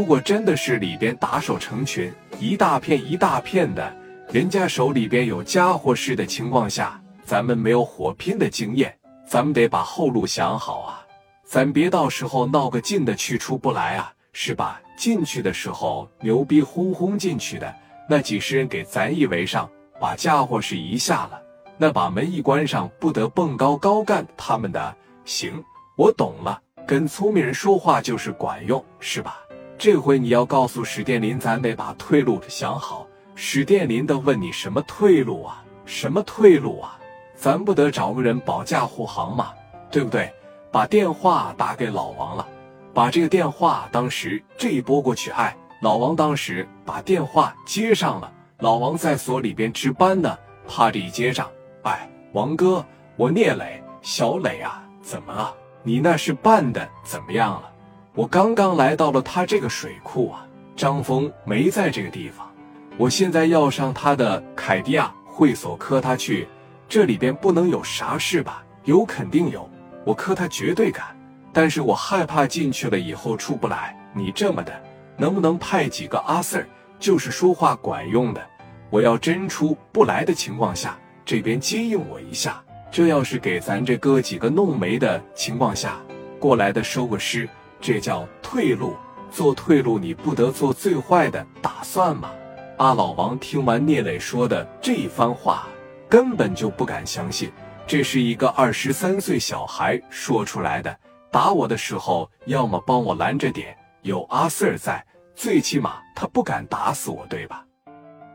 如果真的是里边打手成群，一大片一大片的，人家手里边有家伙事的情况下，咱们没有火拼的经验，咱们得把后路想好啊，咱别到时候闹个进的去出不来啊，是吧？进去的时候牛逼哄哄进去的，那几十人给咱一围上，把家伙事一下了，那把门一关上，不得蹦高高干他们的？行，我懂了，跟聪明人说话就是管用，是吧？这回你要告诉史殿林，咱得把退路想好。史殿林的问你什么退路啊？什么退路啊？咱不得找个人保驾护航吗？对不对？把电话打给老王了。把这个电话当时这一拨过去，哎，老王当时把电话接上了。老王在所里边值班呢，怕这一接上，哎，王哥，我聂磊，小磊啊，怎么了？你那是办的怎么样了？我刚刚来到了他这个水库啊，张峰没在这个地方，我现在要上他的凯迪亚会所磕他去，这里边不能有啥事吧？有肯定有，我磕他绝对敢。但是我害怕进去了以后出不来。你这么的，能不能派几个阿 Sir，就是说话管用的？我要真出不来的情况下，这边接应我一下。这要是给咱这哥几个弄没的情况下，过来的收个尸，这叫退路。做退路，你不得做最坏的打算吗？阿老王听完聂磊说的这一番话，根本就不敢相信，这是一个二十三岁小孩说出来的。打我的时候，要么帮我拦着点，有阿 Sir 在，最起码他不敢打死我，对吧？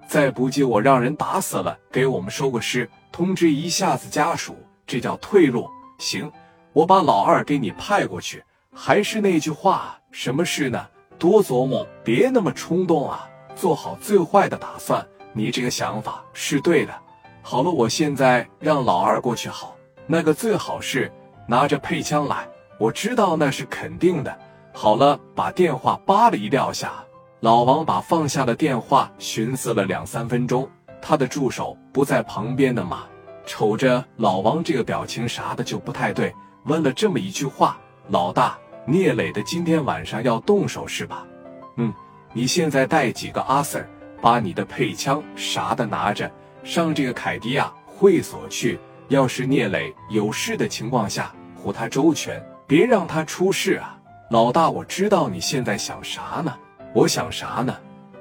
再不济我让人打死了，给我们收个尸，通知一下子家属，这叫退路。行，我把老二给你派过去。还是那句话，什么事呢？多琢磨，别那么冲动啊，做好最坏的打算。你这个想法是对的。好了，我现在让老二过去好，那个最好是拿着配枪来。我知道那是肯定的。好了，把电话扒了一撂下。老王把放下的电话，寻思了两三分钟。他的助手不在旁边的嘛，瞅着老王这个表情啥的就不太对，问了这么一句话：“老大，聂磊的今天晚上要动手是吧？”“嗯，你现在带几个阿 Sir，把你的配枪啥的拿着，上这个凯迪亚会所去。要是聂磊有事的情况下，护他周全。”别让他出事啊！老大，我知道你现在想啥呢？我想啥呢？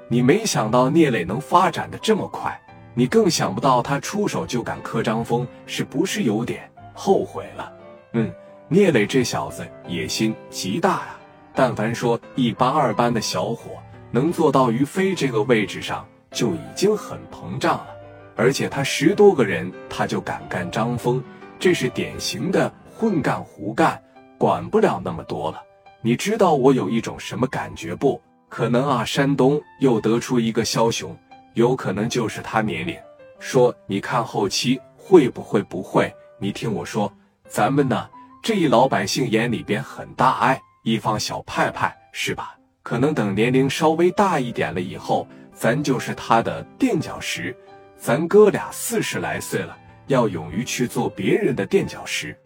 你没想到聂磊能发展的这么快，你更想不到他出手就敢磕张峰，是不是有点后悔了？嗯，聂磊这小子野心极大呀！但凡说一般二班的小伙能做到于飞这个位置上，就已经很膨胀了。而且他十多个人他就敢干张峰，这是典型的混干胡干。管不了那么多了，你知道我有一种什么感觉不？可能啊，山东又得出一个枭雄，有可能就是他年龄。说你看后期会不会不会？你听我说，咱们呢这一老百姓眼里边很大爱，一方小派派是吧？可能等年龄稍微大一点了以后，咱就是他的垫脚石。咱哥俩四十来岁了，要勇于去做别人的垫脚石。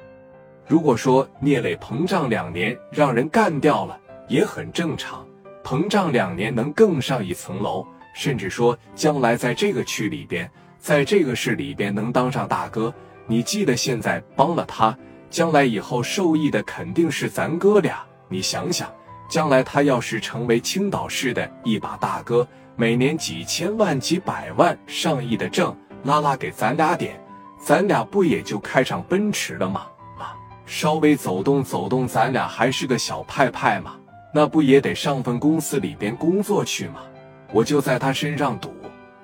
如果说聂磊膨胀两年让人干掉了也很正常，膨胀两年能更上一层楼，甚至说将来在这个区里边，在这个市里边能当上大哥，你记得现在帮了他，将来以后受益的肯定是咱哥俩。你想想，将来他要是成为青岛市的一把大哥，每年几千万、几百万、上亿的挣，拉拉给咱俩点，咱俩不也就开上奔驰了吗？啊稍微走动走动，咱俩还是个小派派嘛，那不也得上份公司里边工作去吗？我就在他身上赌，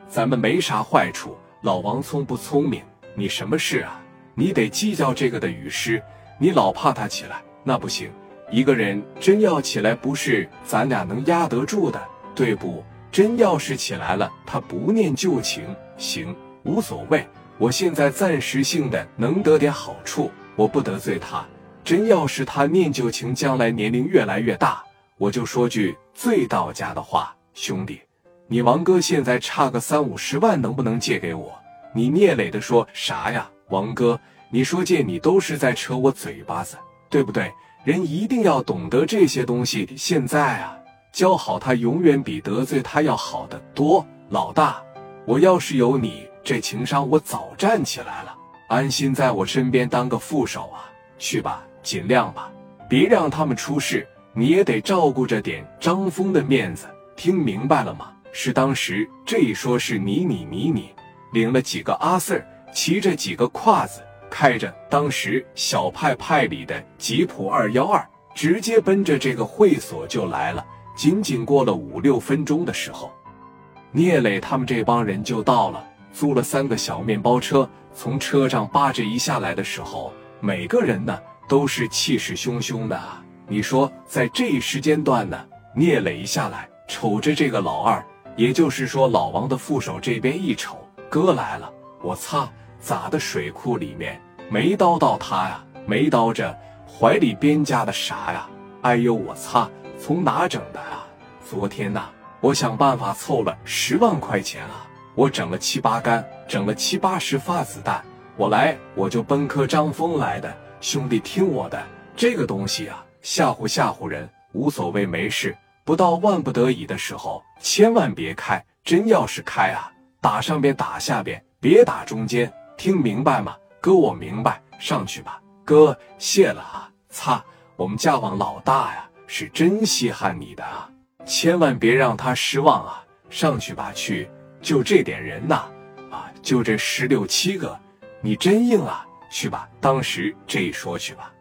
咱们没啥坏处。老王聪不聪明？你什么事啊？你得计较这个的雨师，你老怕他起来，那不行。一个人真要起来，不是咱俩能压得住的，对不？真要是起来了，他不念旧情，行，无所谓。我现在暂时性的能得点好处。我不得罪他，真要是他念旧情，将来年龄越来越大，我就说句最到家的话，兄弟，你王哥现在差个三五十万，能不能借给我？你聂磊的说啥呀？王哥，你说借你都是在扯我嘴巴子，对不对？人一定要懂得这些东西。现在啊，教好他永远比得罪他要好得多。老大，我要是有你这情商，我早站起来了，安心在我身边当个副手啊。去吧，尽量吧，别让他们出事。你也得照顾着点张峰的面子，听明白了吗？是当时这一说是你你你你，领了几个阿 Sir，骑着几个胯子，开着当时小派派里的吉普二幺二，直接奔着这个会所就来了。仅仅过了五六分钟的时候，聂磊他们这帮人就到了，租了三个小面包车，从车上扒着一下来的时候，每个人呢都是气势汹汹的。你说在这一时间段呢，聂磊一下来，瞅着这个老二，也就是说老王的副手这边一瞅，哥来了，我擦，咋的？水库里面没叨到他呀？没叨着，怀里边夹的啥呀？哎呦，我擦，从哪整的啊？昨天呐，我想办法凑了十万块钱啊，我整了七八杆，整了七八十发子弹，我来我就奔科张峰来的，兄弟听我的，这个东西啊。吓唬吓唬人无所谓，没事。不到万不得已的时候，千万别开。真要是开啊，打上边打下边，别打中间。听明白吗？哥，我明白。上去吧，哥，谢了啊。擦，我们家王老大呀，是真稀罕你的啊，千万别让他失望啊。上去吧，去。就这点人呐，啊，就这十六七个，你真硬啊。去吧，当时这一说去吧。